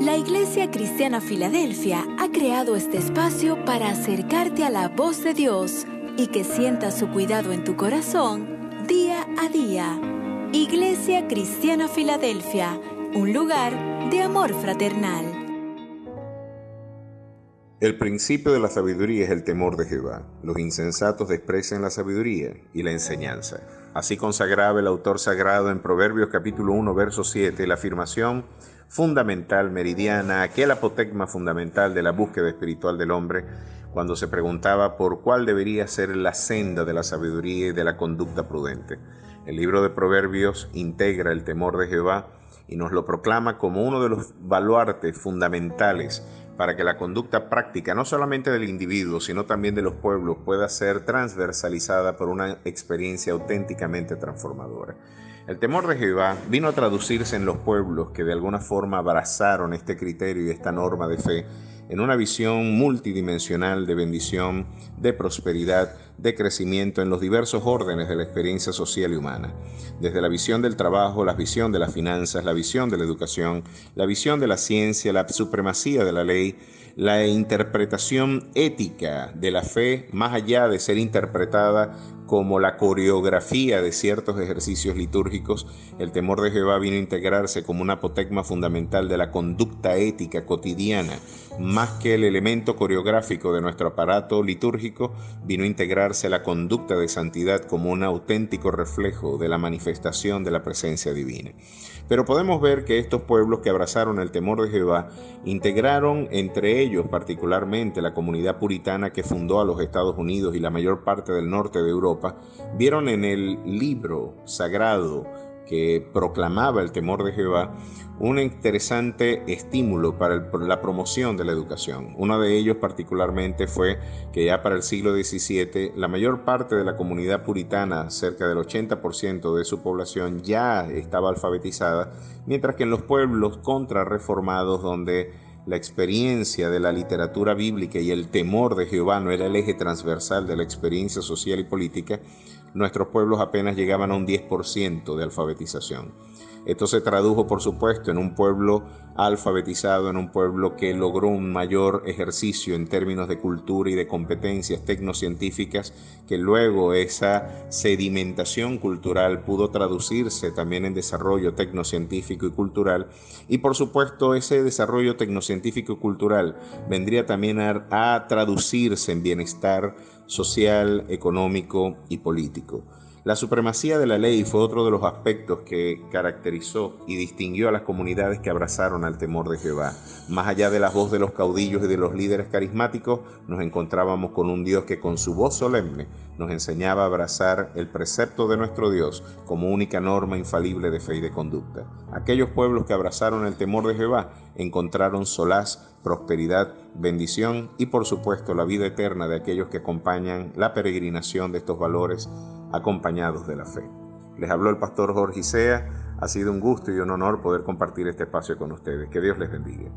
La Iglesia Cristiana Filadelfia ha creado este espacio para acercarte a la voz de Dios y que sientas su cuidado en tu corazón día a día. Iglesia Cristiana Filadelfia, un lugar de amor fraternal. El principio de la sabiduría es el temor de Jehová. Los insensatos desprecian la sabiduría y la enseñanza. Así consagraba el autor sagrado en Proverbios capítulo 1, verso 7, la afirmación fundamental, meridiana, aquel apotegma fundamental de la búsqueda espiritual del hombre, cuando se preguntaba por cuál debería ser la senda de la sabiduría y de la conducta prudente. El libro de Proverbios integra el temor de Jehová y nos lo proclama como uno de los baluartes fundamentales para que la conducta práctica, no solamente del individuo, sino también de los pueblos, pueda ser transversalizada por una experiencia auténticamente transformadora. El temor de Jehová vino a traducirse en los pueblos que de alguna forma abrazaron este criterio y esta norma de fe en una visión multidimensional de bendición, de prosperidad, de crecimiento en los diversos órdenes de la experiencia social y humana, desde la visión del trabajo, la visión de las finanzas, la visión de la educación, la visión de la ciencia, la supremacía de la ley, la interpretación ética de la fe, más allá de ser interpretada como la coreografía de ciertos ejercicios litúrgicos, el temor de Jehová vino a integrarse como una apotegma fundamental de la conducta ética cotidiana, más que el elemento coreográfico de nuestro aparato litúrgico, vino a integrarse la conducta de santidad como un auténtico reflejo de la manifestación de la presencia divina. Pero podemos ver que estos pueblos que abrazaron el temor de Jehová integraron entre ellos particularmente la comunidad puritana que fundó a los Estados Unidos y la mayor parte del norte de Europa, vieron en el libro sagrado que proclamaba el temor de Jehová, un interesante estímulo para la promoción de la educación. Uno de ellos particularmente fue que ya para el siglo XVII la mayor parte de la comunidad puritana, cerca del 80% de su población, ya estaba alfabetizada, mientras que en los pueblos contrarreformados donde la experiencia de la literatura bíblica y el temor de Jehová no era el eje transversal de la experiencia social y política, nuestros pueblos apenas llegaban a un 10% de alfabetización. Esto se tradujo, por supuesto, en un pueblo alfabetizado, en un pueblo que logró un mayor ejercicio en términos de cultura y de competencias tecnocientíficas, que luego esa sedimentación cultural pudo traducirse también en desarrollo tecnocientífico y cultural. Y por supuesto, ese desarrollo tecnocientífico y cultural vendría también a, a traducirse en bienestar social, económico y político. La supremacía de la ley fue otro de los aspectos que caracterizó y distinguió a las comunidades que abrazaron al temor de Jehová. Más allá de la voz de los caudillos y de los líderes carismáticos, nos encontrábamos con un Dios que con su voz solemne nos enseñaba a abrazar el precepto de nuestro Dios como única norma infalible de fe y de conducta. Aquellos pueblos que abrazaron el temor de Jehová encontraron solaz, prosperidad, bendición y por supuesto la vida eterna de aquellos que acompañan la peregrinación de estos valores acompañados de la fe. Les habló el pastor Jorge Isea. Ha sido un gusto y un honor poder compartir este espacio con ustedes. Que Dios les bendiga.